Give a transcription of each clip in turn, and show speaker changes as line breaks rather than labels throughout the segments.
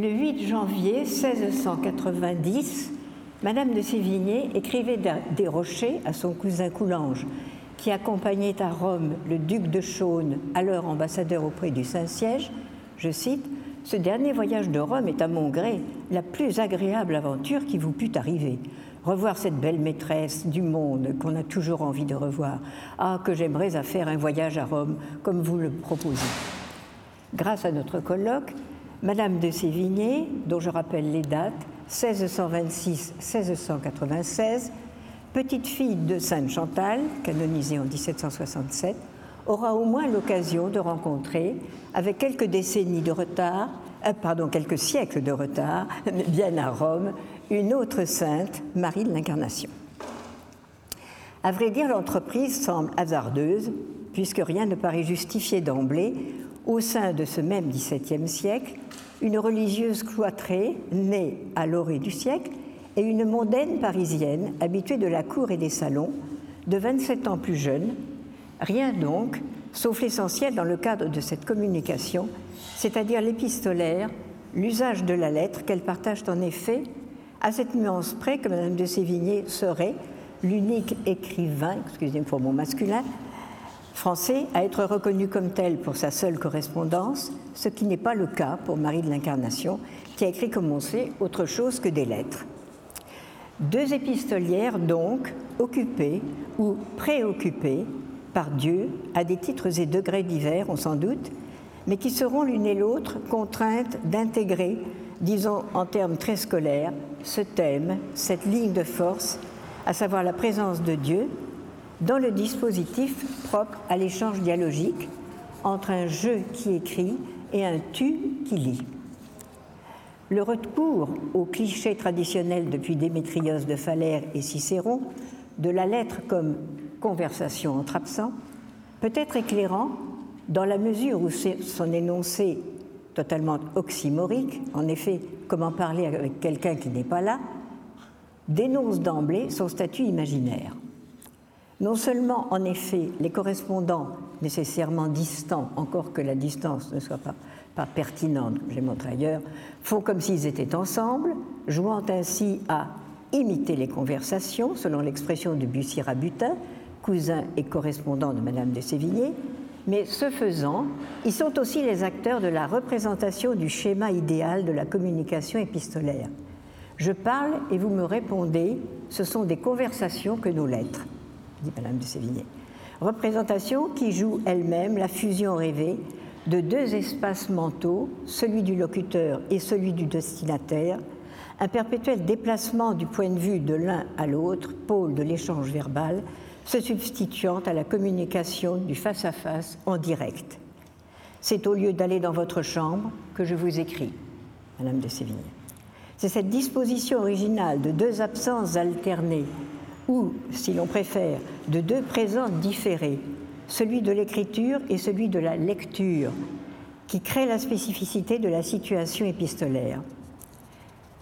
Le 8 janvier 1690, Madame de Sévigné écrivait des rochers à son cousin Coulanges, qui accompagnait à Rome le duc de Chaulnes, alors ambassadeur auprès du Saint-Siège, je cite, Ce dernier voyage de Rome est à mon gré la plus agréable aventure qui vous pût arriver. Revoir cette belle maîtresse du monde qu'on a toujours envie de revoir. Ah, que j'aimerais à faire un voyage à Rome comme vous le proposez. Grâce à notre colloque, Madame de Sévigné, dont je rappelle les dates, 1626-1696, petite fille de Sainte Chantal, canonisée en 1767, aura au moins l'occasion de rencontrer, avec quelques décennies de retard, euh, pardon, quelques siècles de retard, bien à Rome, une autre sainte, Marie de l'Incarnation. À vrai dire, l'entreprise semble hasardeuse, puisque rien ne paraît justifier d'emblée, au sein de ce même XVIIe siècle, une religieuse cloîtrée, née à l'orée du siècle, et une mondaine parisienne, habituée de la cour et des salons, de 27 ans plus jeune. Rien donc, sauf l'essentiel dans le cadre de cette communication, c'est-à-dire l'épistolaire, l'usage de la lettre qu'elle partage en effet, à cette nuance près que Madame de Sévigné serait l'unique écrivain, excusez-moi pour mon masculin, français à être reconnu comme tel pour sa seule correspondance, ce qui n'est pas le cas pour Marie de l'Incarnation, qui a écrit, comme on sait, autre chose que des lettres. Deux épistolières, donc, occupées ou préoccupées par Dieu à des titres et degrés divers, on s'en doute, mais qui seront l'une et l'autre contraintes d'intégrer, disons en termes très scolaires, ce thème, cette ligne de force, à savoir la présence de Dieu dans le dispositif propre à l'échange dialogique entre un je qui écrit et un tu qui lit. Le recours au cliché traditionnel depuis Démétrios de Phalère et Cicéron de la lettre comme conversation entre absents peut être éclairant dans la mesure où son énoncé totalement oxymorique, en effet, comment parler avec quelqu'un qui n'est pas là, dénonce d'emblée son statut imaginaire. Non seulement, en effet, les correspondants nécessairement distants, encore que la distance ne soit pas, pertinente, comme j'ai montré ailleurs, font comme s'ils étaient ensemble, jouant ainsi à imiter les conversations, selon l'expression de Bussy-Rabutin, cousin et correspondant de Madame de Sévigné, mais ce faisant, ils sont aussi les acteurs de la représentation du schéma idéal de la communication épistolaire. Je parle et vous me répondez, ce sont des conversations que nos lettres dit Madame de Sévigné. Représentation qui joue elle-même la fusion rêvée de deux espaces mentaux, celui du locuteur et celui du destinataire, un perpétuel déplacement du point de vue de l'un à l'autre, pôle de l'échange verbal, se substituant à la communication du face-à-face en direct. C'est au lieu d'aller dans votre chambre que je vous écris, Madame de Sévigné. C'est cette disposition originale de deux absences alternées ou, si l'on préfère, de deux présents différés, celui de l'écriture et celui de la lecture, qui crée la spécificité de la situation épistolaire.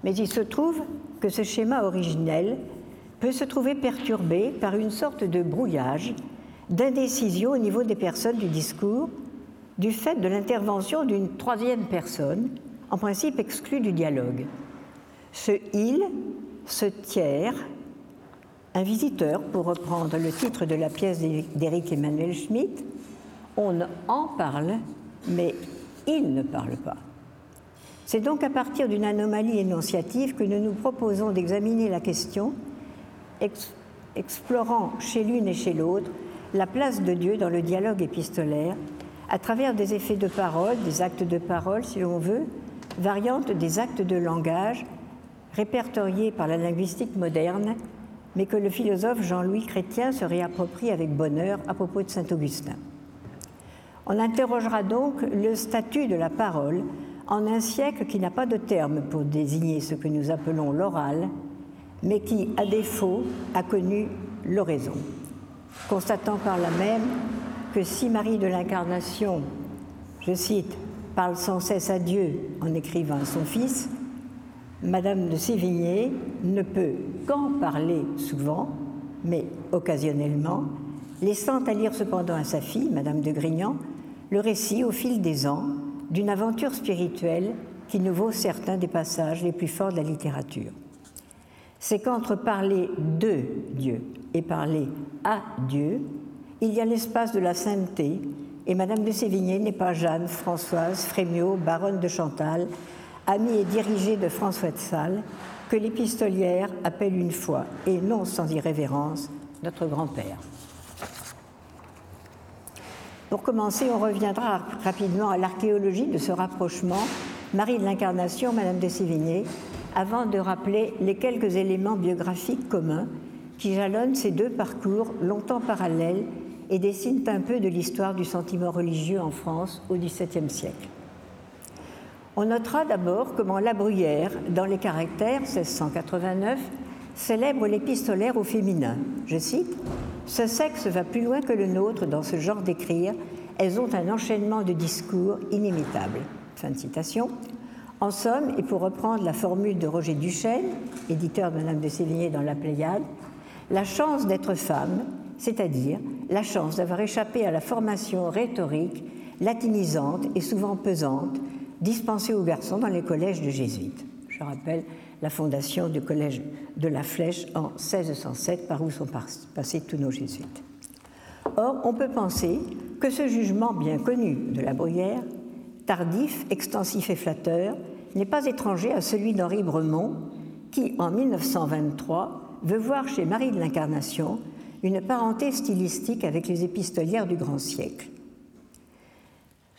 Mais il se trouve que ce schéma originel peut se trouver perturbé par une sorte de brouillage, d'indécision au niveau des personnes du discours, du fait de l'intervention d'une troisième personne, en principe exclue du dialogue. Ce il, ce tiers, un visiteur, pour reprendre le titre de la pièce d'Éric Emmanuel Schmitt, on en parle, mais il ne parle pas. C'est donc à partir d'une anomalie énonciative que nous nous proposons d'examiner la question, explorant chez l'une et chez l'autre la place de Dieu dans le dialogue épistolaire, à travers des effets de parole, des actes de parole, si l'on veut, variantes des actes de langage, répertoriés par la linguistique moderne mais que le philosophe Jean-Louis Chrétien se réapproprie avec bonheur à propos de saint Augustin. On interrogera donc le statut de la parole en un siècle qui n'a pas de terme pour désigner ce que nous appelons l'oral, mais qui, à défaut, a connu l'oraison, constatant par là même que si Marie de l'Incarnation, je cite, parle sans cesse à Dieu en écrivant à son Fils, Madame de Sévigné ne peut qu'en parler souvent, mais occasionnellement, laissant à lire cependant à sa fille, Madame de Grignan, le récit au fil des ans d'une aventure spirituelle qui nous vaut certains des passages les plus forts de la littérature. C'est qu'entre parler de Dieu et parler à Dieu, il y a l'espace de la sainteté, et Madame de Sévigné n'est pas Jeanne, Françoise, Frémiot, baronne de Chantal, amie et dirigée de François de Sales, que l'épistolière appelle une fois, et non sans irrévérence, notre grand-père. Pour commencer, on reviendra rapidement à l'archéologie de ce rapprochement Marie de l'Incarnation, Madame de Sévigné, avant de rappeler les quelques éléments biographiques communs qui jalonnent ces deux parcours longtemps parallèles et dessinent un peu de l'histoire du sentiment religieux en France au XVIIe siècle. On notera d'abord comment La Bruyère, dans les caractères 1689, célèbre l'épistolaire au féminin. Je cite Ce sexe va plus loin que le nôtre dans ce genre d'écrire. Elles ont un enchaînement de discours inimitable. Fin citation. En somme, et pour reprendre la formule de Roger Duchesne, éditeur de Madame de Sévigné dans la Pléiade, la chance d'être femme, c'est-à-dire la chance d'avoir échappé à la formation rhétorique, latinisante et souvent pesante, dispensée aux garçons dans les collèges de jésuites. Je rappelle la fondation du collège de la Flèche en 1607, par où sont passés tous nos jésuites. Or, on peut penser que ce jugement bien connu de la Bruyère tardif, extensif et flatteur, n'est pas étranger à celui d'Henri Bremont, qui, en 1923, veut voir chez Marie de l'Incarnation une parenté stylistique avec les épistolières du grand siècle.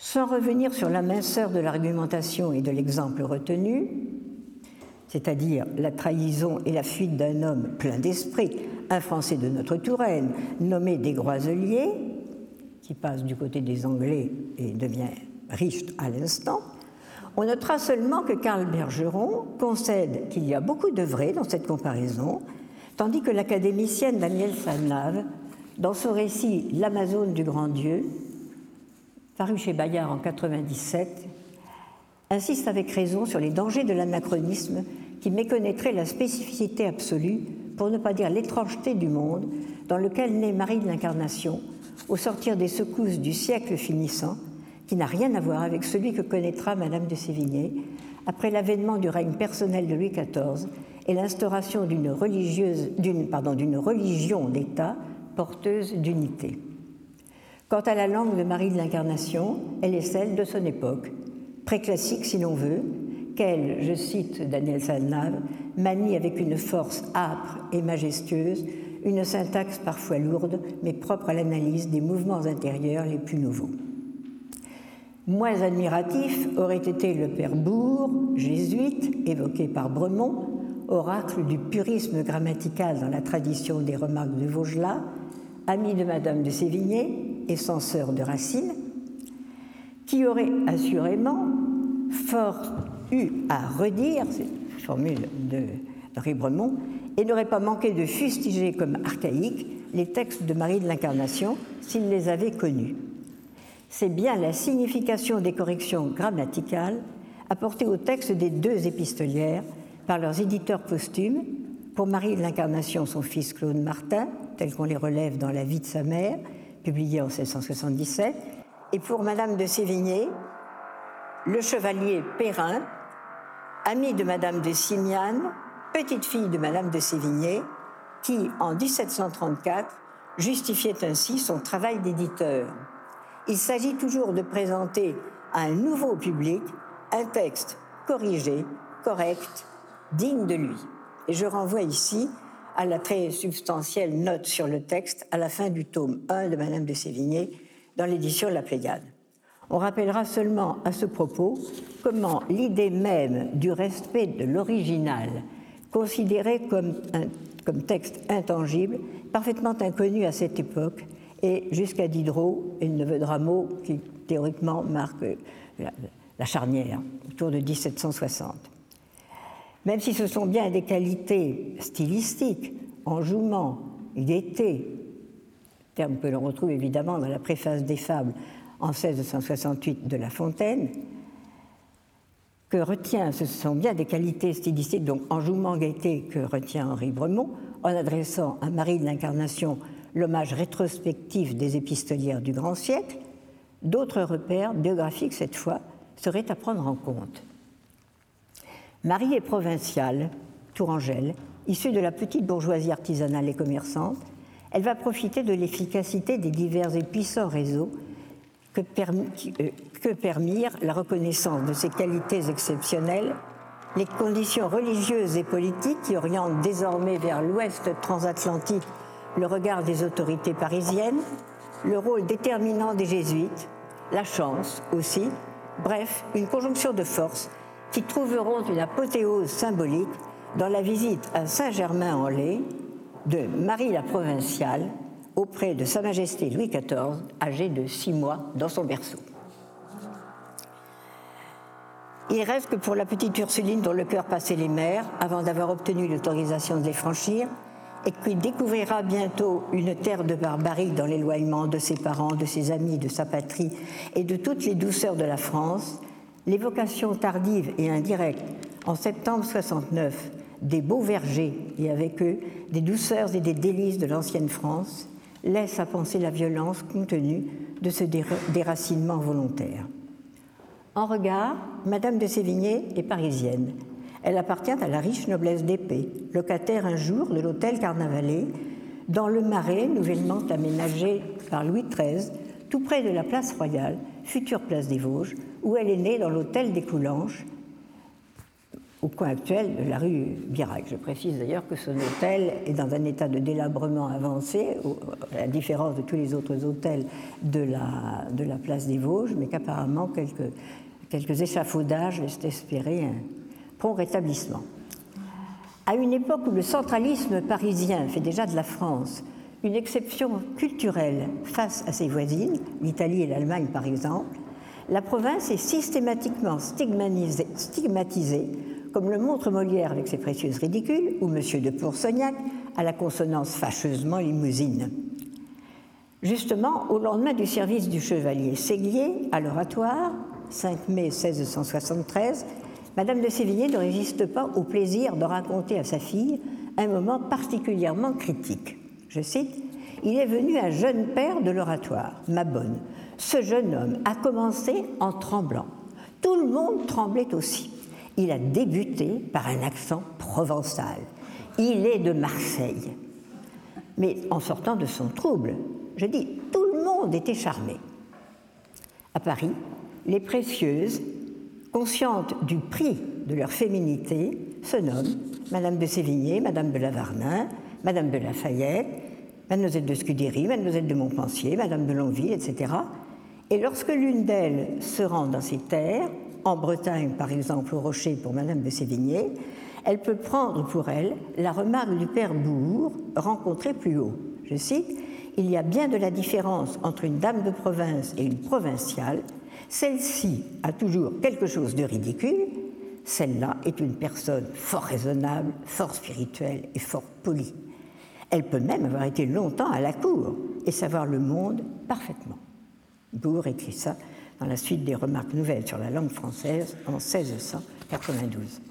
Sans revenir sur la minceur de l'argumentation et de l'exemple retenu, c'est-à-dire la trahison et la fuite d'un homme plein d'esprit, un Français de notre Touraine, nommé des Groiseliers, qui passe du côté des Anglais et devient riche à l'instant, on notera seulement que Karl Bergeron concède qu'il y a beaucoup de vrai dans cette comparaison, tandis que l'académicienne Danielle Salnave, dans son récit L'Amazone du grand Dieu, paru chez Bayard en 97, insiste avec raison sur les dangers de l'anachronisme qui méconnaîtrait la spécificité absolue, pour ne pas dire l'étrangeté du monde dans lequel naît Marie de l'Incarnation au sortir des secousses du siècle finissant qui n'a rien à voir avec celui que connaîtra Madame de Sévigné après l'avènement du règne personnel de Louis XIV et l'instauration d'une d'une religion d'État porteuse d'unité. Quant à la langue de Marie de l'Incarnation, elle est celle de son époque, préclassique si l'on veut, qu'elle, je cite Daniel Salnave, manie avec une force âpre et majestueuse, une syntaxe parfois lourde, mais propre à l'analyse des mouvements intérieurs les plus nouveaux. Moins admiratif aurait été le père Bourg, jésuite, évoqué par Bremont, oracle du purisme grammatical dans la tradition des remarques de Vaugelas, ami de Madame de Sévigné et censeur de Racine, qui aurait assurément fort eu à redire, c'est formule de Henri Bremont, et n'aurait pas manqué de fustiger comme archaïques les textes de Marie de l'Incarnation s'il les avait connus. C'est bien la signification des corrections grammaticales apportées au texte des deux épistolières par leurs éditeurs posthumes, pour Marie de l'Incarnation, son fils Claude Martin, tel qu'on les relève dans La vie de sa mère, publié en 1677, et pour Madame de Sévigné, le chevalier Perrin, ami de Madame de Simiane, petite fille de Madame de Sévigné, qui, en 1734, justifiait ainsi son travail d'éditeur il s'agit toujours de présenter à un nouveau public un texte corrigé, correct, digne de lui. Et je renvoie ici à la très substantielle note sur le texte à la fin du tome 1 de Madame de Sévigné dans l'édition La Pléiade. On rappellera seulement à ce propos comment l'idée même du respect de l'original, considéré comme, un, comme texte intangible, parfaitement inconnu à cette époque, et jusqu'à Diderot et le neveu de Rameau, qui théoriquement marque la, charnière, autour de 1760. Même si ce sont bien des qualités stylistiques, enjouement, gaieté, terme que l'on retrouve évidemment dans la préface des fables en 1668 de La Fontaine, que retient, ce sont bien des qualités stylistiques, donc enjouement, gaieté, que retient Henri Bremont, en adressant à Marie de l'Incarnation l'hommage rétrospectif des épistolières du grand siècle, d'autres repères, biographiques cette fois, seraient à prendre en compte. Marie est provinciale, tourangelle, issue de la petite bourgeoisie artisanale et commerçante. Elle va profiter de l'efficacité des divers et puissants réseaux que, euh, que permirent la reconnaissance de ses qualités exceptionnelles, les conditions religieuses et politiques qui orientent désormais vers l'ouest transatlantique le regard des autorités parisiennes, le rôle déterminant des jésuites, la chance aussi, bref, une conjonction de forces qui trouveront une apothéose symbolique dans la visite à Saint-Germain-en-Laye de Marie la Provinciale auprès de Sa Majesté Louis XIV, âgé de six mois dans son berceau. Il reste que pour la petite Ursuline dont le cœur passait les mers, avant d'avoir obtenu l'autorisation de les franchir, et qui découvrira bientôt une terre de barbarie dans l'éloignement de ses parents, de ses amis, de sa patrie et de toutes les douceurs de la France, l'évocation tardive et indirecte en septembre 69 des beaux vergers et avec eux des douceurs et des délices de l'ancienne France laisse à penser la violence contenue de ce déracinement volontaire. En regard, Madame de Sévigné est parisienne. Elle appartient à la riche noblesse d'épée, locataire un jour de l'hôtel Carnavalet, dans le Marais, nouvellement aménagé par Louis XIII, tout près de la place royale, future place des Vosges, où elle est née dans l'hôtel des Coulanges, au coin actuel de la rue Birac. Je précise d'ailleurs que son hôtel est dans un état de délabrement avancé, à la différence de tous les autres hôtels de la, de la place des Vosges, mais qu'apparemment quelques, quelques échafaudages laissent espérer un prompt rétablissement. À une époque où le centralisme parisien fait déjà de la France une exception culturelle face à ses voisines, l'Italie et l'Allemagne par exemple, la province est systématiquement stigmatisée, comme le montre Molière avec ses précieuses ridicules, ou M. de Poursognac à la consonance fâcheusement limousine. Justement, au lendemain du service du chevalier Séguier à l'oratoire, 5 mai 1673, Madame de Sévigné ne résiste pas au plaisir de raconter à sa fille un moment particulièrement critique. Je cite Il est venu un jeune père de l'oratoire, ma bonne, ce jeune homme a commencé en tremblant. Tout le monde tremblait aussi. Il a débuté par un accent provençal. Il est de Marseille. Mais en sortant de son trouble, je dis, tout le monde était charmé. À Paris, les précieuses, conscientes du prix de leur féminité, se nomment Madame de Sévigné, Madame de Lavarnin, Madame de Lafayette, Mademoiselle de Scudéry, Mademoiselle de Montpensier, Madame de Longueville, etc. Et lorsque l'une d'elles se rend dans ces terres, en Bretagne par exemple au Rocher pour Madame de Sévigné, elle peut prendre pour elle la remarque du père Bourg rencontré plus haut. Je cite Il y a bien de la différence entre une dame de province et une provinciale. Celle-ci a toujours quelque chose de ridicule. Celle-là est une personne fort raisonnable, fort spirituelle et fort polie. Elle peut même avoir été longtemps à la cour et savoir le monde parfaitement. Bourg écrit ça dans la suite des remarques nouvelles sur la langue française en 1692.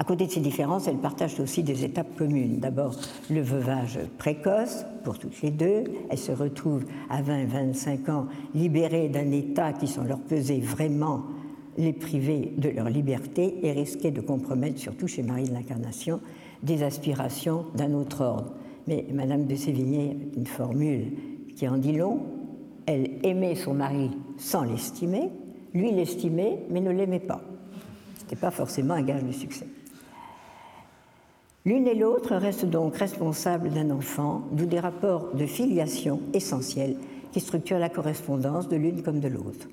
À côté de ces différences, elles partagent aussi des étapes communes. D'abord, le veuvage précoce pour toutes les deux. Elles se retrouvent à 20-25 ans libérées d'un état qui, sans leur peser vraiment, les priver de leur liberté et risquer de compromettre, surtout chez Marie de l'Incarnation, des aspirations d'un autre ordre. Mais Madame de Sévigné, une formule qui en dit long, elle aimait son mari sans l'estimer, lui l'estimait, mais ne l'aimait pas. Ce n'était pas forcément un gage de succès. L'une et l'autre restent donc responsables d'un enfant, d'où des rapports de filiation essentiels qui structurent la correspondance de l'une comme de l'autre.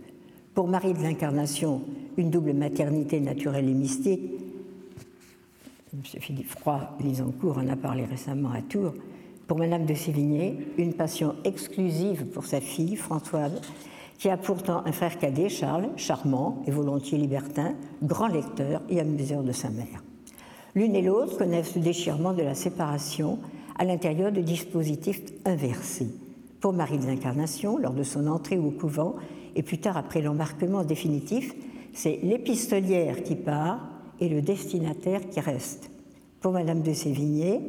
Pour Marie de l'Incarnation, une double maternité naturelle et mystique. M. Philippe Froid, Lisancourt en a parlé récemment à Tours, pour Madame de Sévigné, une passion exclusive pour sa fille, Françoise, qui a pourtant un frère cadet, Charles, charmant et volontiers libertin, grand lecteur et amuseur de sa mère. L'une et l'autre connaissent le déchirement de la séparation à l'intérieur de dispositifs inversés. Pour Marie de l'Incarnation, lors de son entrée au couvent, et plus tard après l'embarquement définitif, c'est l'épistolière qui part et le destinataire qui reste. Pour Madame de Sévigné,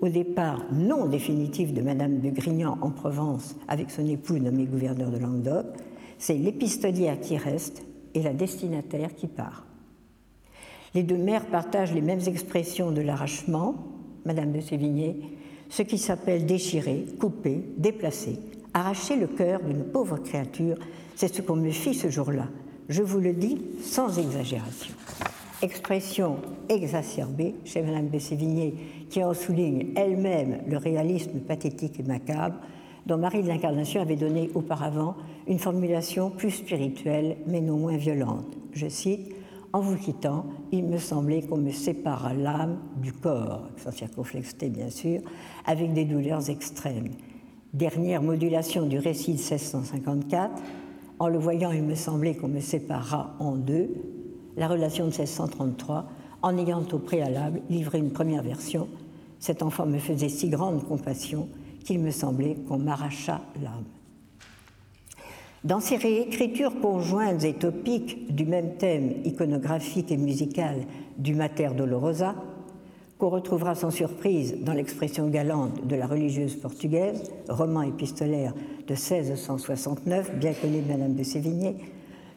au départ non définitif de Madame de Grignan en Provence avec son époux nommé gouverneur de Languedoc, c'est l'épistolière qui reste et la destinataire qui part. Les deux mères partagent les mêmes expressions de l'arrachement, Madame de Sévigné, ce qui s'appelle déchirer, couper, déplacer, arracher le cœur d'une pauvre créature, c'est ce qu'on me fit ce jour-là. Je vous le dis sans exagération. Expression exacerbée chez Madame de qui en souligne elle-même le réalisme pathétique et macabre, dont Marie de l'Incarnation avait donné auparavant une formulation plus spirituelle mais non moins violente. Je cite En vous quittant, il me semblait qu'on me sépara l'âme du corps, sans circonflexité bien sûr, avec des douleurs extrêmes. Dernière modulation du récit de 1654, en le voyant, il me semblait qu'on me sépara en deux. La relation de 1633, en ayant au préalable livré une première version, cet enfant me faisait si grande compassion qu'il me semblait qu'on m'arracha l'âme. Dans ces réécritures conjointes et topiques du même thème iconographique et musical du Mater Dolorosa, qu'on retrouvera sans surprise dans l'expression galante de la religieuse portugaise, roman épistolaire de 1669, bien connu de Madame de Sévigné,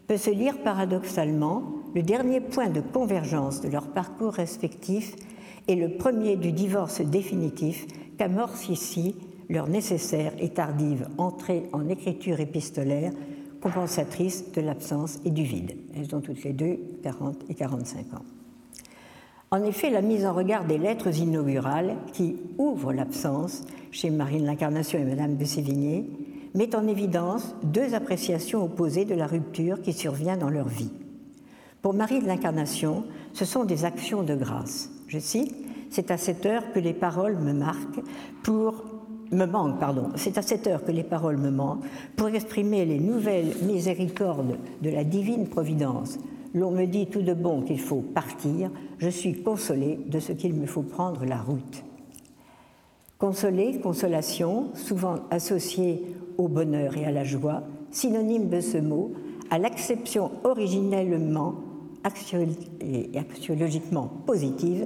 peut se lire paradoxalement le dernier point de convergence de leurs parcours respectifs et le premier du divorce définitif qu'amorce ici leur nécessaire et tardive entrée en écriture épistolaire compensatrice de l'absence et du vide. Elles ont toutes les deux 40 et 45 ans. En effet, la mise en regard des lettres inaugurales qui ouvrent l'absence chez Marine l'Incarnation et Madame de Sévigné met en évidence deux appréciations opposées de la rupture qui survient dans leur vie. Pour Marie de l'Incarnation, ce sont des actions de grâce. Je cite C'est à cette heure que les paroles me marquent pour me manque, pardon. C'est à cette heure que les paroles me manquent pour exprimer les nouvelles miséricordes de la divine providence. L'on me dit tout de bon qu'il faut partir, je suis consolé de ce qu'il me faut prendre la route. Consoler, consolation, souvent associée au bonheur et à la joie, synonyme de ce mot, à l'acception originellement et axiologiquement positive,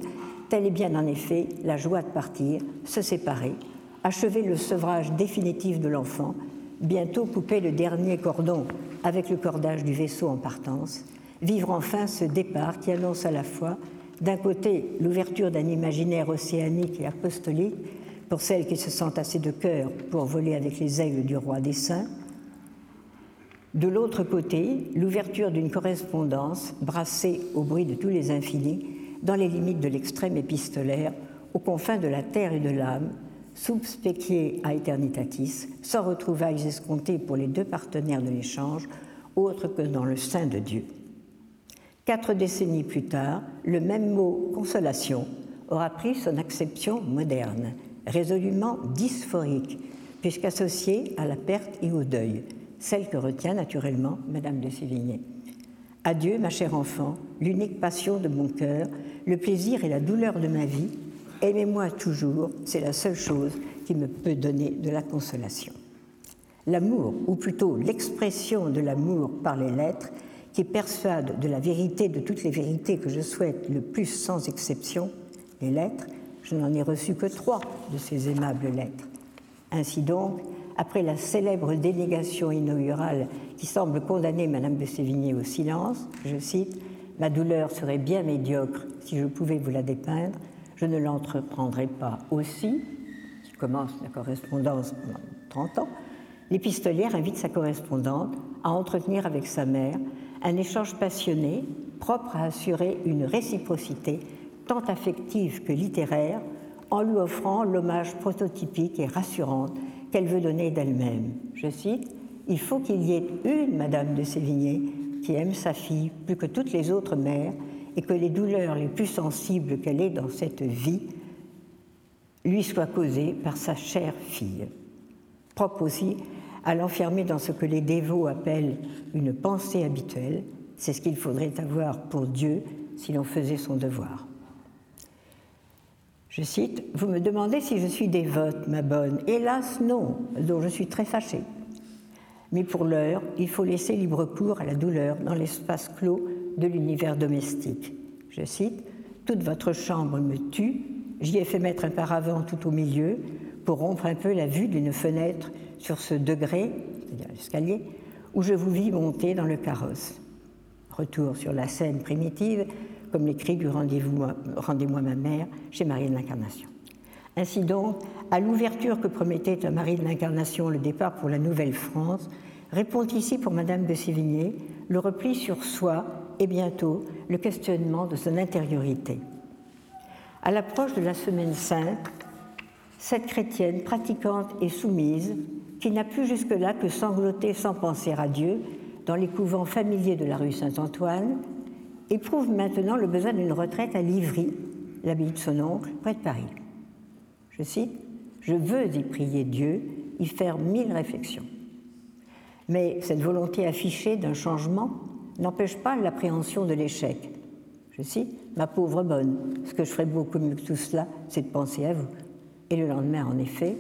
telle est bien en effet la joie de partir, se séparer, achever le sevrage définitif de l'enfant, bientôt couper le dernier cordon avec le cordage du vaisseau en partance, vivre enfin ce départ qui annonce à la fois, d'un côté, l'ouverture d'un imaginaire océanique et apostolique pour celles qui se sentent assez de cœur pour voler avec les aigles du roi des saints, de l'autre côté, l'ouverture d'une correspondance brassée au bruit de tous les infinis, dans les limites de l'extrême épistolaire, aux confins de la terre et de l'âme, sub specie a eternitatis, sans retrouvailles escomptées pour les deux partenaires de l'échange, autre que dans le sein de Dieu. Quatre décennies plus tard, le même mot consolation aura pris son acception moderne, résolument dysphorique, puisqu'associée à la perte et au deuil, celle que retient naturellement Madame de Sévigné. Adieu, ma chère enfant, l'unique passion de mon cœur, le plaisir et la douleur de ma vie, Aimez-moi toujours, c'est la seule chose qui me peut donner de la consolation. L'amour, ou plutôt l'expression de l'amour par les lettres, qui persuade de la vérité de toutes les vérités que je souhaite le plus sans exception, les lettres, je n'en ai reçu que trois de ces aimables lettres. Ainsi donc, après la célèbre délégation inaugurale qui semble condamner Madame de Sévigné au silence, je cite, Ma douleur serait bien médiocre si je pouvais vous la dépeindre, je ne l'entreprendrai pas aussi, qui commence la correspondance pendant 30 ans, l'épistolière invite sa correspondante à entretenir avec sa mère un échange passionné propre à assurer une réciprocité tant affective que littéraire en lui offrant l'hommage prototypique et rassurant qu'elle veut donner d'elle-même. Je cite Il faut qu'il y ait une Madame de Sévigné qui aime sa fille plus que toutes les autres mères et que les douleurs les plus sensibles qu'elle ait dans cette vie lui soient causées par sa chère fille. Propre aussi à l'enfermer dans ce que les dévots appellent une pensée habituelle, c'est ce qu'il faudrait avoir pour Dieu si l'on faisait son devoir. Je cite, Vous me demandez si je suis dévote, ma bonne. Hélas, non, dont je suis très fâchée. Mais pour l'heure, il faut laisser libre cours à la douleur dans l'espace clos de l'univers domestique. Je cite Toute votre chambre me tue, j'y ai fait mettre un paravent tout au milieu pour rompre un peu la vue d'une fenêtre sur ce degré, c'est-à-dire l'escalier, où je vous vis monter dans le carrosse. Retour sur la scène primitive, comme l'écrit du Rendez-moi ma mère chez Marie de l'Incarnation. Ainsi donc, à l'ouverture que promettait à Marie de l'Incarnation le départ pour la Nouvelle-France, répond ici pour Madame de Sévigné le repli sur soi et bientôt le questionnement de son intériorité. À l'approche de la Semaine Sainte, cette chrétienne pratiquante et soumise, qui n'a plus jusque-là que sangloté sans penser à Dieu dans les couvents familiers de la rue Saint-Antoine, éprouve maintenant le besoin d'une retraite à Livry, l'abbaye de son oncle, près de Paris. Je cite Je veux y prier Dieu, y faire mille réflexions. Mais cette volonté affichée d'un changement n'empêche pas l'appréhension de l'échec. Je cite Ma pauvre bonne, ce que je ferais beaucoup mieux que tout cela, c'est de penser à vous. Et le lendemain, en effet,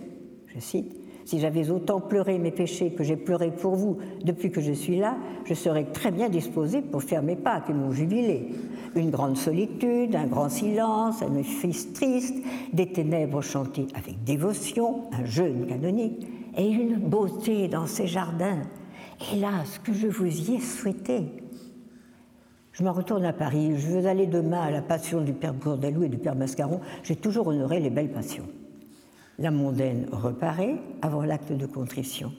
je cite Si j'avais autant pleuré mes péchés que j'ai pleuré pour vous depuis que je suis là, je serais très bien disposée pour faire mes pas et mon jubilé une grande solitude, un grand silence, un fils triste, des ténèbres chantées avec dévotion, un jeûne canonique, et une beauté dans ces jardins. Hélas, que je vous y ai souhaité. Je m'en retourne à Paris. Je veux aller demain à la passion du père Bourdelou et du père Mascaron. J'ai toujours honoré les belles passions. La mondaine reparaît avant l'acte de contrition.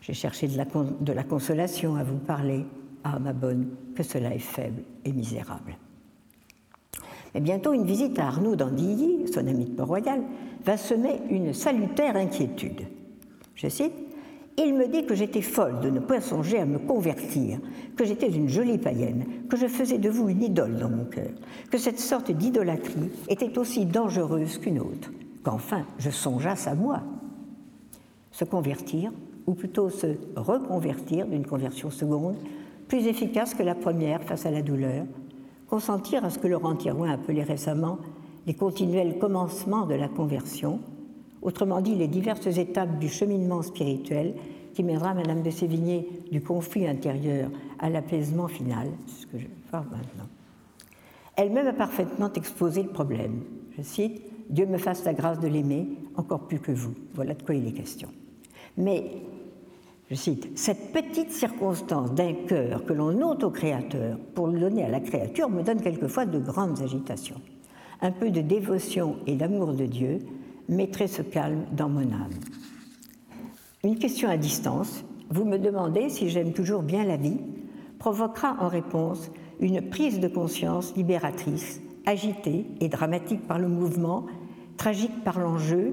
J'ai cherché de la, consolation à vous parler. Ah, ma bonne, que cela est faible et misérable. Mais bientôt, une visite à Arnaud d'Andilly, son ami de Port-Royal, va semer une salutaire inquiétude. Je cite Il me dit que j'étais folle de ne pas songer à me convertir, que j'étais une jolie païenne, que je faisais de vous une idole dans mon cœur, que cette sorte d'idolâtrie était aussi dangereuse qu'une autre, qu'enfin je songeasse à moi. Se convertir, ou plutôt se reconvertir d'une conversion seconde, plus efficace que la première face à la douleur, consentir à ce que Laurent Thirouin appelait récemment les continuels commencements de la conversion, autrement dit les diverses étapes du cheminement spirituel qui mènera Madame de Sévigné du conflit intérieur à l'apaisement final, c'est ce que je vais faire maintenant. Elle-même a parfaitement exposé le problème. Je cite Dieu me fasse la grâce de l'aimer encore plus que vous. Voilà de quoi il est question. Mais je cite, Cette petite circonstance d'un cœur que l'on ôte au Créateur pour le donner à la créature me donne quelquefois de grandes agitations. Un peu de dévotion et d'amour de Dieu mettrait ce calme dans mon âme. Une question à distance, vous me demandez si j'aime toujours bien la vie, provoquera en réponse une prise de conscience libératrice, agitée et dramatique par le mouvement, tragique par l'enjeu,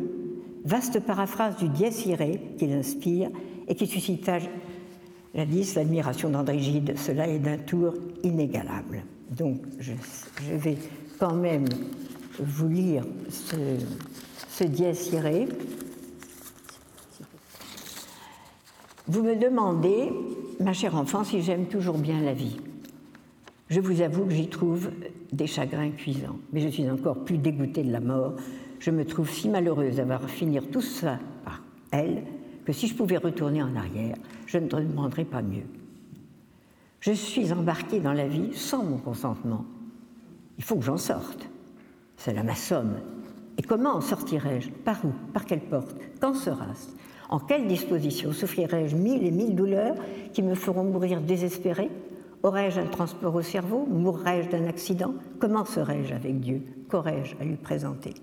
vaste paraphrase du dies irae qu'il inspire et qui suscita l'admiration d'André Gide. Cela est d'un tour inégalable. Donc je, vais quand même vous lire ce, ce dies. Vous me demandez, ma chère enfant, si j'aime toujours bien la vie. Je vous avoue que j'y trouve des chagrins cuisants, mais je suis encore plus dégoûtée de la mort. Je me trouve si malheureuse d'avoir finir tout ça par elle que si je pouvais retourner en arrière, je ne demanderais pas mieux. Je suis embarquée dans la vie sans mon consentement. Il faut que j'en sorte. C'est là ma somme. Et comment en sortirai-je? Par où? Par quelle porte? Quand sera-ce? En quelle disposition Souffrirai-je mille et mille douleurs qui me feront mourir désespéré Aurais-je un transport au cerveau Mourrais-je d'un accident? Comment serais-je avec Dieu? Qu'aurais-je à lui présenter?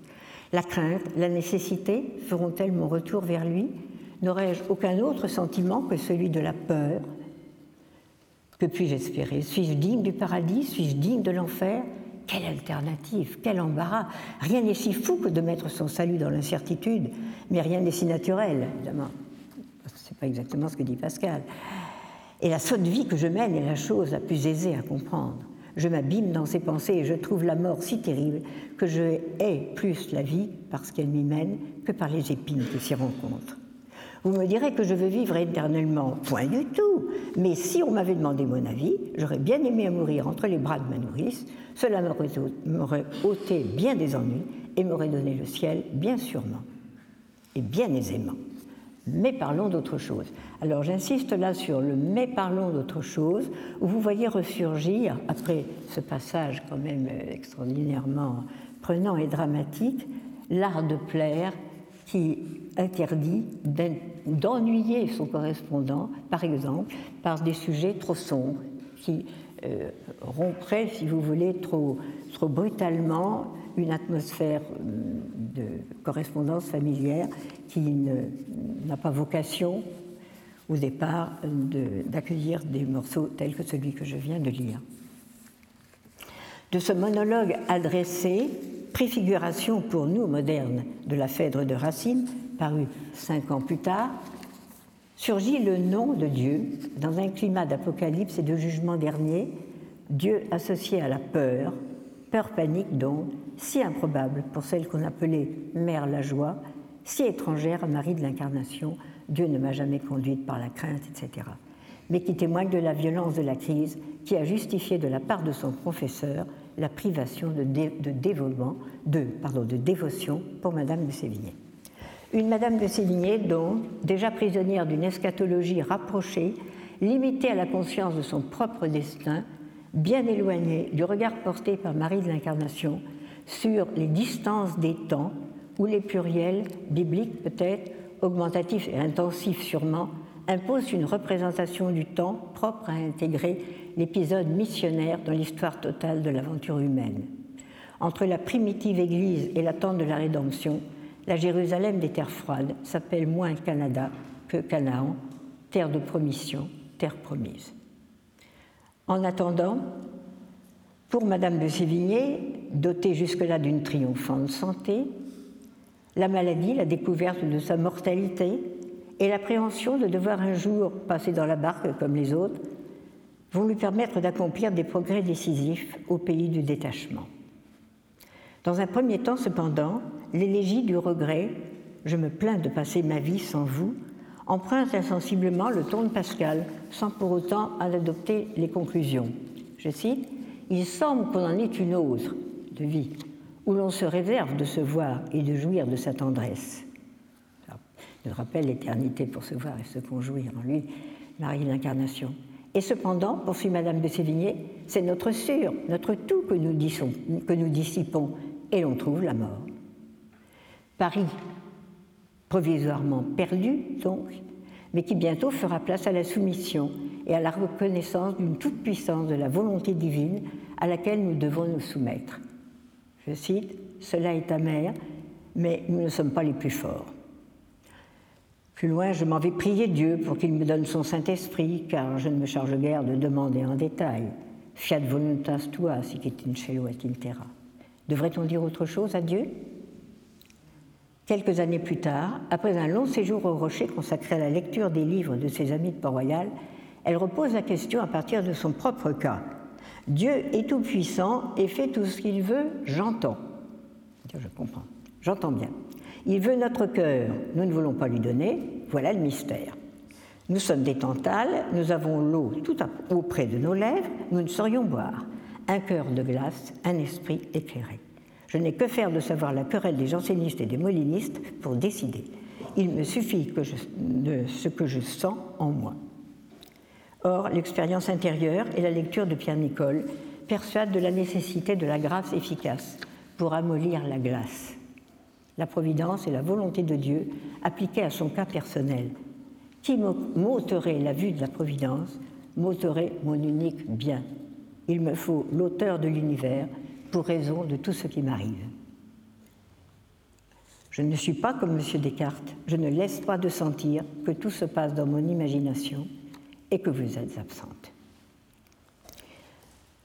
La crainte, la nécessité feront-elles mon retour vers lui? N'aurais-je aucun autre sentiment que celui de la peur? Que puis-je espérer? Suis-je digne du paradis? Suis-je digne de l'enfer? Quelle alternative? Quel embarras? Rien n'est si fou que de mettre son salut dans l'incertitude, mais rien n'est si naturel, évidemment. Ce n'est pas exactement ce que dit Pascal. Et la saute vie que je mène est la chose la plus aisée à comprendre. Je m'abîme dans ses pensées et je trouve la mort si terrible que je hais plus la vie parce qu'elle m'y mène que par les épines qui s'y rencontrent. Vous me direz que je veux vivre éternellement. Point du tout. Mais si on m'avait demandé mon avis, j'aurais bien aimé mourir entre les bras de ma nourrice. Cela m'aurait ôté bien des ennuis et m'aurait donné le ciel bien sûrement et bien aisément. Mais parlons d'autre chose. Alors j'insiste là sur le mais parlons d'autre chose, où vous voyez ressurgir, après ce passage quand même extraordinairement prenant et dramatique, l'art de plaire qui interdit d'ennuyer son correspondant, par exemple, par des sujets trop sombres qui euh, si vous voulez, trop, trop brutalement une atmosphère de correspondance familière qui n'a pas vocation au départ d'accueillir des morceaux tels que celui que je viens de lire. De ce monologue adressé, préfiguration pour nous modernes de la Phèdre de Racine, paru cinq ans plus tard, surgit le nom de Dieu dans un climat d'apocalypse et de jugement dernier, Dieu associé à la peur, peur panique donc, si improbable pour celle qu'on appelait Mère la joie, si étrangère à Marie de l'Incarnation, Dieu ne m'a jamais conduite par la crainte, etc., mais qui témoigne de la violence de la crise qui a justifié de la part de son professeur la privation de, de, pardon, de dévotion pour Madame de Sévigné. Une Madame de Sévigné, dont, déjà prisonnière d'une eschatologie rapprochée, limitée à la conscience de son propre destin, bien éloignée du regard porté par Marie de l'Incarnation sur les distances des temps, où les pluriels, bibliques peut-être, augmentatifs et intensifs sûrement, imposent une représentation du temps propre à intégrer l'épisode missionnaire dans l'histoire totale de l'aventure humaine. Entre la primitive Église et l'attente de la rédemption, la Jérusalem des terres froides s'appelle moins Canada que Canaan, terre de promission, terre promise. En attendant, pour Madame de Sévigné, dotée jusque-là d'une triomphante santé, la maladie, la découverte de sa mortalité et l'appréhension de devoir un jour passer dans la barque comme les autres vont lui permettre d'accomplir des progrès décisifs au pays du détachement. Dans un premier temps, cependant, l'élégie du regret, je me plains de passer ma vie sans vous, emprunte insensiblement le ton de Pascal, sans pour autant en adopter les conclusions. Je cite Il semble qu'on en ait une autre de vie, où l'on se réserve de se voir et de jouir de sa tendresse. Je rappelle l'éternité pour se voir et se conjouir en lui, Marie l'incarnation. Et cependant, poursuit Madame de Sévigné, c'est notre sûr, notre tout que nous, que nous dissipons, et l'on trouve la mort. Paris, provisoirement perdu donc, mais qui bientôt fera place à la soumission et à la reconnaissance d'une toute-puissance de la volonté divine à laquelle nous devons nous soumettre. Je cite, Cela est amer, mais nous ne sommes pas les plus forts. Plus loin, je m'en vais prier Dieu pour qu'il me donne son Saint-Esprit, car je ne me charge guère de demander en détail. Fiat voluntas tua, sic et in cielo et in terra. Devrait-on dire autre chose à Dieu? Quelques années plus tard, après un long séjour au rocher consacré à la lecture des livres de ses amis de Port-Royal, elle repose la question à partir de son propre cas. Dieu est tout-puissant et fait tout ce qu'il veut, j'entends. Je comprends, j'entends bien. Il veut notre cœur, nous ne voulons pas lui donner, voilà le mystère. Nous sommes des tantales, nous avons l'eau tout auprès de nos lèvres, nous ne saurions boire. Un cœur de glace, un esprit éclairé. Je n'ai que faire de savoir la querelle des jansénistes et des molinistes pour décider. Il me suffit de ce que je sens en moi. Or, l'expérience intérieure et la lecture de Pierre Nicole persuadent de la nécessité de la grâce efficace pour amollir la glace. La providence et la volonté de Dieu appliquées à son cas personnel. Qui m'ôterait la vue de la providence m'ôterait mon unique bien. Il me faut l'auteur de l'univers pour raison de tout ce qui m'arrive. Je ne suis pas comme M. Descartes, je ne laisse pas de sentir que tout se passe dans mon imagination et que vous êtes absente.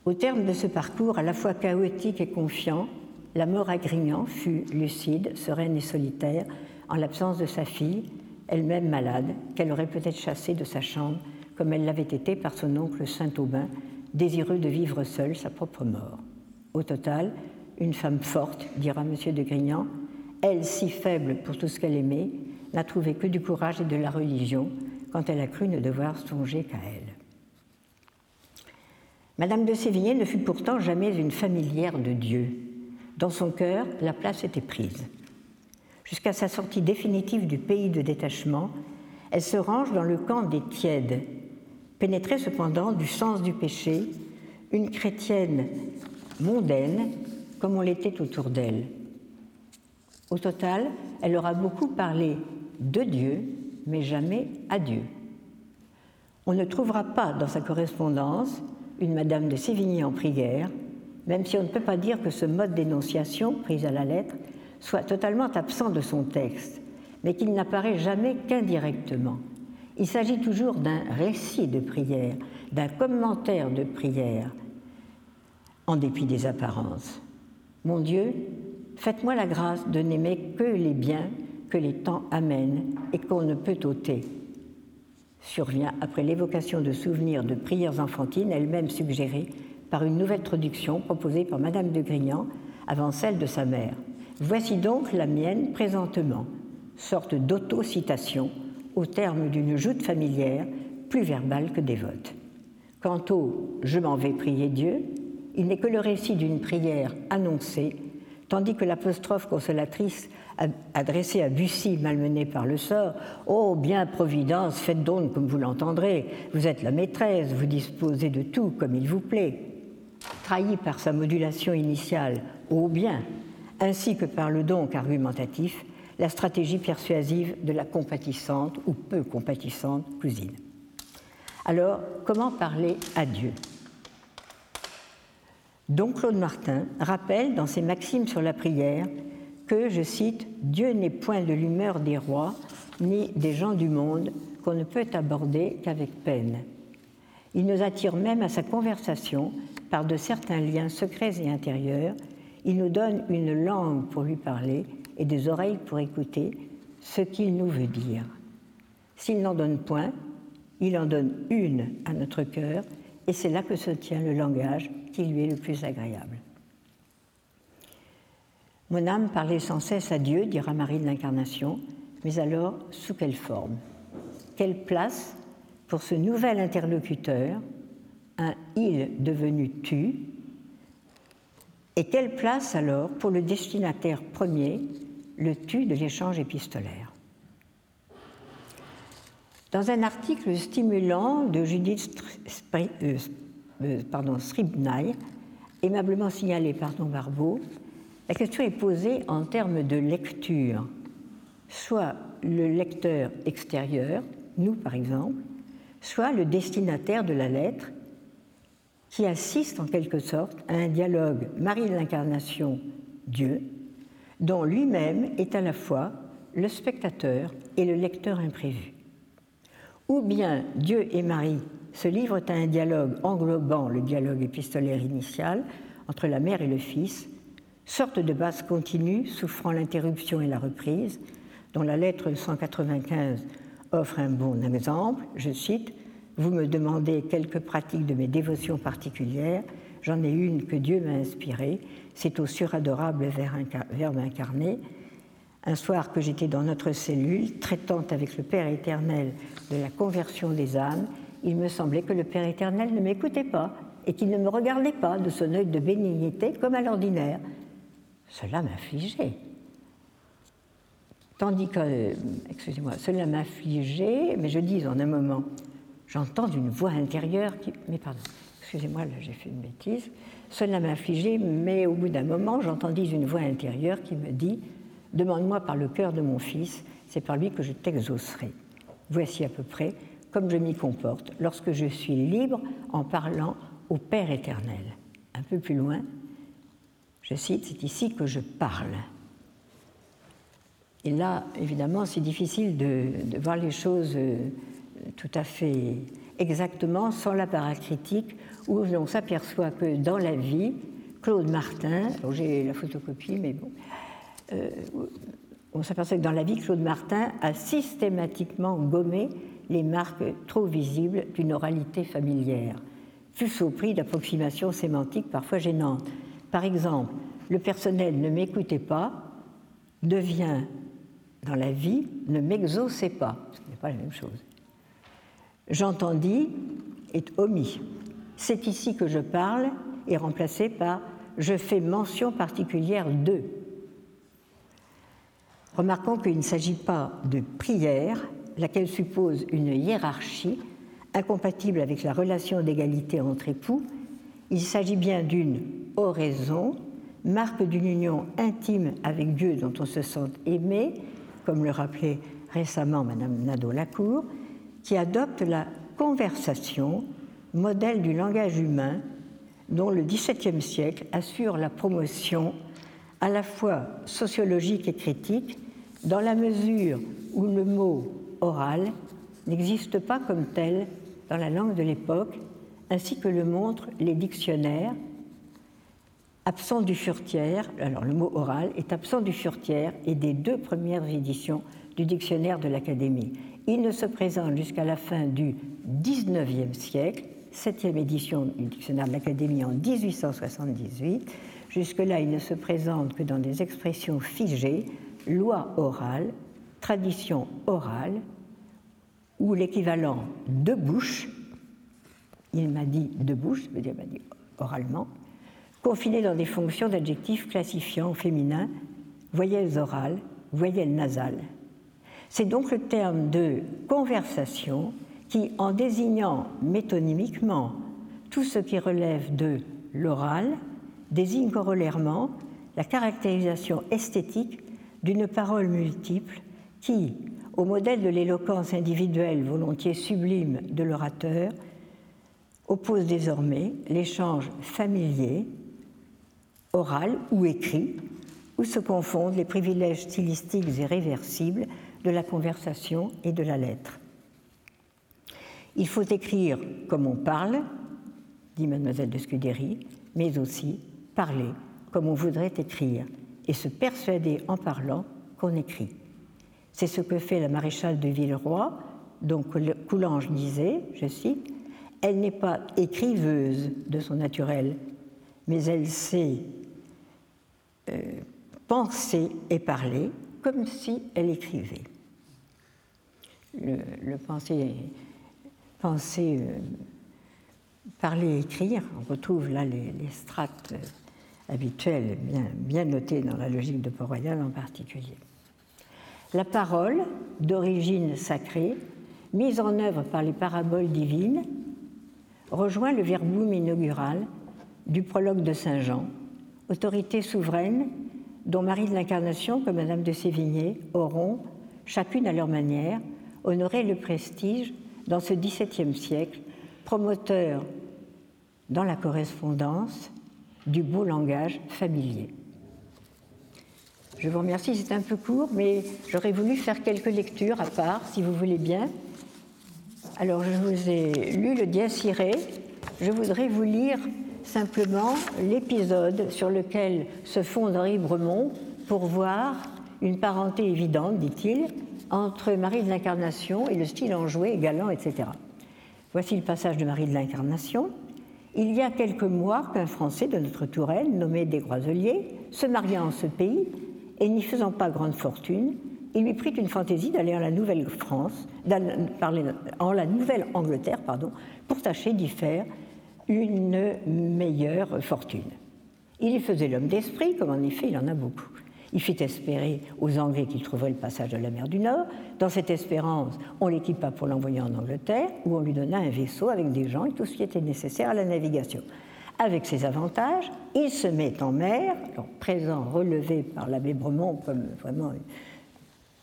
Au terme de ce parcours à la fois chaotique et confiant, la mort à Grignan fut lucide, sereine et solitaire, en l'absence de sa fille, elle-même malade, qu'elle aurait peut-être chassée de sa chambre, comme elle l'avait été par son oncle Saint-Aubin, désireux de vivre seul sa propre mort. Au total, une femme forte, dira M. de Grignan, elle si faible pour tout ce qu'elle aimait, n'a trouvé que du courage et de la religion quand elle a cru ne devoir songer qu'à elle. Madame de Sévigné ne fut pourtant jamais une familière de Dieu. Dans son cœur, la place était prise. Jusqu'à sa sortie définitive du pays de détachement, elle se range dans le camp des tièdes, pénétrée cependant du sens du péché, une chrétienne mondaine comme on l'était autour d'elle. Au total, elle aura beaucoup parlé de Dieu, mais jamais à Dieu. On ne trouvera pas dans sa correspondance une Madame de Sévigné en prière, même si on ne peut pas dire que ce mode d'énonciation, pris à la lettre, soit totalement absent de son texte, mais qu'il n'apparaît jamais qu'indirectement. Il s'agit toujours d'un récit de prière, d'un commentaire de prière, en dépit des apparences. Mon Dieu, faites-moi la grâce de n'aimer que les biens que les temps amènent et qu'on ne peut ôter. Survient après l'évocation de souvenirs de prières enfantines, elles-mêmes suggérées par une nouvelle traduction proposée par Madame de Grignan avant celle de sa mère. Voici donc la mienne présentement, sorte d'auto-citation au terme d'une joute familière plus verbale que dévote. Quant au Je m'en vais prier Dieu, il n'est que le récit d'une prière annoncée, tandis que l'apostrophe consolatrice adressée à Bussy, malmenée par le sort Oh, bien, Providence, faites donc comme vous l'entendrez, vous êtes la maîtresse, vous disposez de tout comme il vous plaît. Trahi par sa modulation initiale Oh, bien, ainsi que par le donc argumentatif, la stratégie persuasive de la compatissante ou peu compatissante cousine. Alors, comment parler à Dieu? Donc Claude Martin rappelle dans ses maximes sur la prière que, je cite, Dieu n'est point de l'humeur des rois ni des gens du monde qu'on ne peut aborder qu'avec peine. Il nous attire même à sa conversation par de certains liens secrets et intérieurs. Il nous donne une langue pour lui parler et des oreilles pour écouter ce qu'il nous veut dire. S'il n'en donne point, il en donne une à notre cœur et c'est là que se tient le langage qui lui est le plus agréable. Mon âme parlait sans cesse à Dieu, dira Marie de l'Incarnation, mais alors sous quelle forme? Quelle place pour ce nouvel interlocuteur, un il devenu tu? Et quelle place alors pour le destinataire premier, le tu de l'échange épistolaire? Dans un article stimulant de Judith euh, euh, pardon, aimablement signalé par Don Barbeau, la question est posée en termes de lecture. Soit le lecteur extérieur, nous par exemple, soit le destinataire de la lettre, qui assiste en quelque sorte à un dialogue Marie de l'Incarnation, Dieu, dont lui-même est à la fois le spectateur et le lecteur imprévu. Ou bien Dieu et Marie se livrent à un dialogue englobant le dialogue épistolaire initial entre la mère et le fils, sorte de base continue souffrant l'interruption et la reprise, dont la lettre 195 offre un bon exemple. Je cite Vous me demandez quelques pratiques de mes dévotions particulières. J'en ai une que Dieu m'a inspirée. C'est au suradorable Verbe incarné. Un soir que j'étais dans notre cellule, traitant avec le Père éternel de la conversion des âmes, il me semblait que le Père éternel ne m'écoutait pas et qu'il ne me regardait pas de son œil de bénignité comme à l'ordinaire. Cela m'affligeait. Tandis que, excusez-moi, cela m'affligeait, mais je dis en un moment, j'entends une voix intérieure qui. Mais pardon, excusez-moi, là j'ai fait une bêtise. Cela m'affligeait, mais au bout d'un moment, j'entendis une voix intérieure qui me dit Demande-moi par le cœur de mon fils, c'est par lui que je t'exaucerai. Voici à peu près comme je m'y comporte lorsque je suis libre en parlant au Père éternel. Un peu plus loin, je cite, c'est ici que je parle. Et là, évidemment, c'est difficile de, voir les choses euh, tout à fait exactement sans la paracritique, où l'on s'aperçoit que dans la vie, Claude Martin, j'ai la photocopie, mais bon, euh, on s'aperçoit que dans la vie, Claude Martin a systématiquement gommé les marques trop visibles d'une oralité familière, fût au prix d'approximations sémantiques parfois gênantes. Par exemple, le personnel ne m'écoutait pas devient dans la vie ne m'exauçait pas, ce n'est pas la même chose. J'entendis est omis. C'est ici que je parle est remplacé par je fais mention particulière de. Remarquons qu'il ne s'agit pas de prière, laquelle suppose une hiérarchie incompatible avec la relation d'égalité entre époux, il s'agit bien d'une oraison, marque d'une union intime avec Dieu dont on se sent aimé, comme le rappelait récemment Madame Nadeau-Lacour, qui adopte la conversation modèle du langage humain dont le XVIIe siècle assure la promotion à la fois sociologique et critique, dans la mesure où le mot oral n'existe pas comme tel dans la langue de l'époque, ainsi que le montrent les dictionnaires. Absent du furtière, alors le mot oral est absent du furtière et des deux premières éditions du dictionnaire de l'Académie. Il ne se présente jusqu'à la fin du XIXe siècle, septième édition du dictionnaire de l'Académie en 1878. Jusque-là, il ne se présente que dans des expressions figées, loi orale, tradition orale, ou l'équivalent de bouche, il m'a dit de bouche, dire m'a dit oralement, confiné dans des fonctions d'adjectifs classifiants au féminin, voyelles orales, voyelles nasales. C'est donc le terme de conversation qui, en désignant métonymiquement tout ce qui relève de l'oral, désigne corollairement la caractérisation esthétique d'une parole multiple qui, au modèle de l'éloquence individuelle volontiers sublime de l'orateur, oppose désormais l'échange familier, oral ou écrit, où se confondent les privilèges stylistiques et réversibles de la conversation et de la lettre. Il faut écrire comme on parle, dit mademoiselle de Scudéry, mais aussi parler comme on voudrait écrire et se persuader en parlant qu'on écrit. C'est ce que fait la maréchale de Villeroy, dont Coulanges disait, je cite, Elle n'est pas écriveuse de son naturel, mais elle sait euh, penser et parler comme si elle écrivait. Le, penser, penser euh, parler, écrire, on retrouve là les, strates euh, habituelles, bien, bien notées dans la logique de Port-Royal en particulier. La parole, d'origine sacrée, mise en œuvre par les paraboles divines, rejoint le verbum inaugural du prologue de Saint Jean, autorité souveraine dont Marie de l'Incarnation comme Madame de Sévigné auront, chacune à leur manière, honoré le prestige dans ce XVIIe siècle, promoteur dans la correspondance du beau langage familier. Je vous remercie, c'est un peu court, mais j'aurais voulu faire quelques lectures à part, si vous voulez bien. Alors, je vous ai lu le Dies Je voudrais vous lire simplement l'épisode sur lequel se fonde Henri Bremont pour voir une parenté évidente, dit-il, entre Marie de l'Incarnation et le style enjoué, galant, etc. Voici le passage de Marie de l'Incarnation. Il y a quelques mois qu'un Français de notre Touraine, nommé Desgroiseliers, se maria en ce pays et n'y faisant pas grande fortune, il lui prit une fantaisie d'aller en la Nouvelle-France, en la Nouvelle-Angleterre, pardon, pour tâcher d'y faire une meilleure fortune. Il y faisait l'homme d'esprit, comme en effet il en a beaucoup. Il fit espérer aux Anglais qu'il trouverait le passage de la mer du Nord. Dans cette espérance, on l'équipa pour l'envoyer en Angleterre, où on lui donna un vaisseau avec des gens et tout ce qui était nécessaire à la navigation. Avec ses avantages, il se met en mer, alors présent relevé par l'abbé Bremont comme vraiment une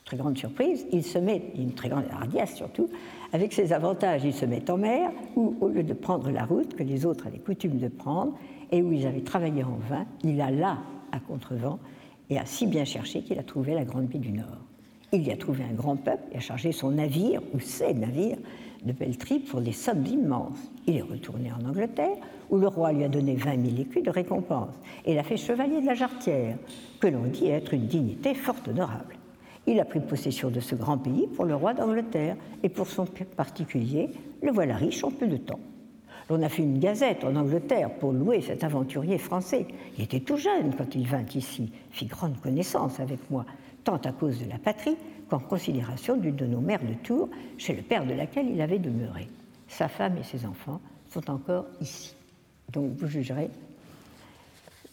très grande surprise, il se met, une très grande hardiesse surtout, avec ses avantages, il se met en mer, où au lieu de prendre la route que les autres avaient coutume de prendre, et où ils avaient travaillé en vain, il alla à contrevent et a si bien cherché qu'il a trouvé la Grande Baie du Nord. Il y a trouvé un grand peuple et a chargé son navire, ou ses navires, de pelleterie pour des sommes immenses. Il est retourné en Angleterre, où le roi lui a donné 20 000 écus de récompense, et l'a fait chevalier de la jarretière, que l'on dit être une dignité fort honorable. Il a pris possession de ce grand pays pour le roi d'Angleterre, et pour son particulier, le voilà riche en peu de temps. On a fait une gazette en Angleterre pour louer cet aventurier français. Il était tout jeune quand il vint ici, fit grande connaissance avec moi, tant à cause de la patrie qu'en considération d'une de nos mères de Tours, chez le père de laquelle il avait demeuré. Sa femme et ses enfants sont encore ici. Donc vous jugerez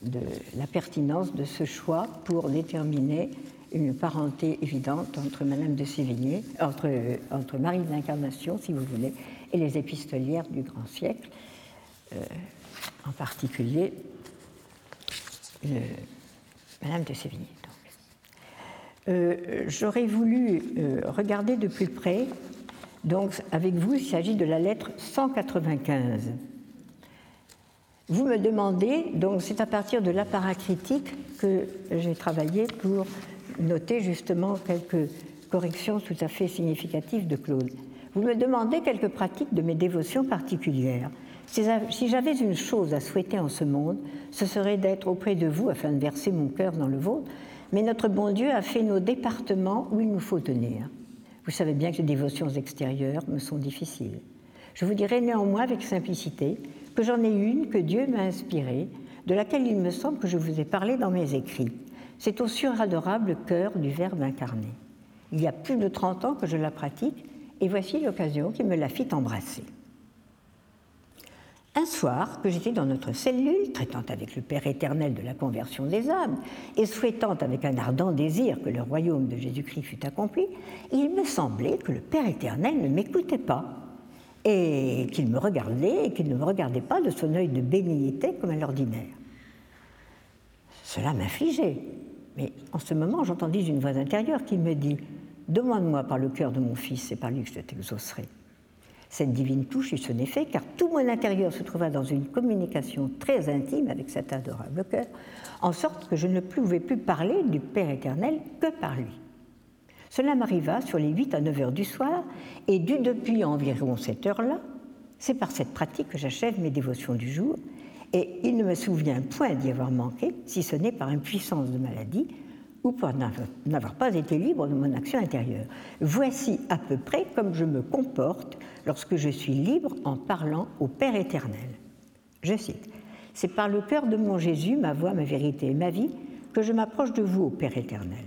de la pertinence de ce choix pour déterminer une parenté évidente entre Madame de Sévigné, entre, entre Marie de l'Incarnation, si vous voulez, et les épistolières du grand siècle, euh, en particulier Madame de Sévigné. Euh, j'aurais voulu euh, regarder de plus près Donc, avec vous, il s'agit de la lettre 195. Vous me demandez, donc c'est à partir de l'apparat critique que j'ai travaillé pour noter justement quelques corrections tout à fait significatives de Claude. Vous me demandez quelques pratiques de mes dévotions particulières. Si j'avais une chose à souhaiter en ce monde, ce serait d'être auprès de vous afin de verser mon cœur dans le vôtre, mais notre bon Dieu a fait nos départements où il nous faut tenir. Vous savez bien que les dévotions extérieures me sont difficiles. Je vous dirai néanmoins avec simplicité que j'en ai une que Dieu m'a inspirée, de laquelle il me semble que je vous ai parlé dans mes écrits. C'est au suradorable cœur du Verbe incarné. Il y a plus de 30 ans que je la pratique, et voici l'occasion qui me la fit embrasser. Un soir, que j'étais dans notre cellule, traitant avec le Père éternel de la conversion des âmes, et souhaitant avec un ardent désir que le royaume de Jésus-Christ fût accompli, il me semblait que le Père éternel ne m'écoutait pas, et qu'il me regardait, et qu'il ne me regardait pas de son œil de bénignité comme à l'ordinaire. Cela m'affligeait, mais en ce moment j'entendis une voix intérieure qui me dit Demande-moi par le cœur de mon fils, et par lui que je t'exaucerai. Cette divine touche eut son effet, car tout mon intérieur se trouva dans une communication très intime avec cet adorable cœur, en sorte que je ne pouvais plus parler du Père éternel que par lui. Cela m'arriva sur les 8 à 9 heures du soir, et dû depuis environ cette heure-là, c'est par cette pratique que j'achève mes dévotions du jour, et il ne me souvient point d'y avoir manqué, si ce n'est par une puissance de maladie, ou pour n'avoir pas été libre de mon action intérieure. Voici à peu près comme je me comporte lorsque je suis libre en parlant au Père éternel. Je cite C'est par le cœur de mon Jésus, ma voix, ma vérité et ma vie, que je m'approche de vous, au Père éternel.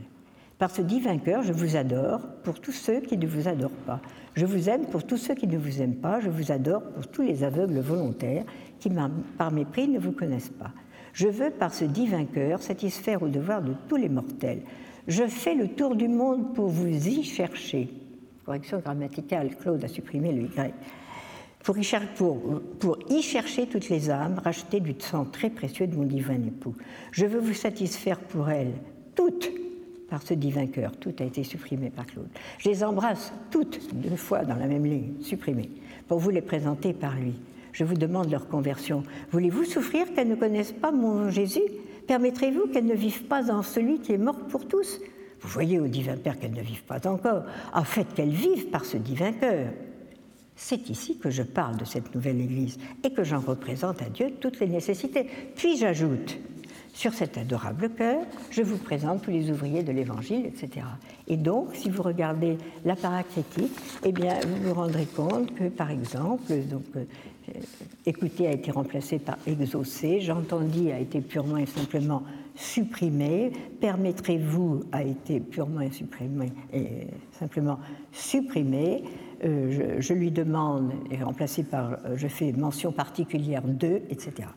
Par ce divin cœur, je vous adore pour tous ceux qui ne vous adorent pas. Je vous aime pour tous ceux qui ne vous aiment pas. Je vous adore pour tous les aveugles volontaires qui, par mépris, ne vous connaissent pas. Je veux, par ce divin cœur, satisfaire au devoir de tous les mortels. Je fais le tour du monde pour vous y chercher. Correction grammaticale, Claude a supprimé le Y. Pour y, chercher toutes les âmes rachetées du sang très précieux de mon divin époux. Je veux vous satisfaire pour elles, toutes, par ce divin cœur. Tout a été supprimé par Claude. Je les embrasse toutes, deux fois dans la même ligne, supprimées, pour vous les présenter par lui je vous demande leur conversion. Voulez-vous souffrir qu'elles ne connaissent pas mon Jésus? Permettrez-vous qu'elles ne vivent pas en celui qui est mort pour tous? Vous voyez au divin Père qu'elles ne vivent pas encore. En fait, qu'elles vivent par ce divin cœur. C'est ici que je parle de cette nouvelle Église et que j'en représente à Dieu toutes les nécessités. Puis j'ajoute, sur cet adorable cœur, je vous présente tous les ouvriers de l'Évangile, etc. Et donc, si vous regardez l'apparat critique, eh bien, vous vous rendrez compte que, par exemple, donc, euh, euh, écouter a été remplacé par exaucer, j'entendis a été purement et simplement supprimé, permettrez-vous a été purement et, et simplement supprimé. Euh, je, lui demande, et remplacé par euh, je fais mention particulière de, etc.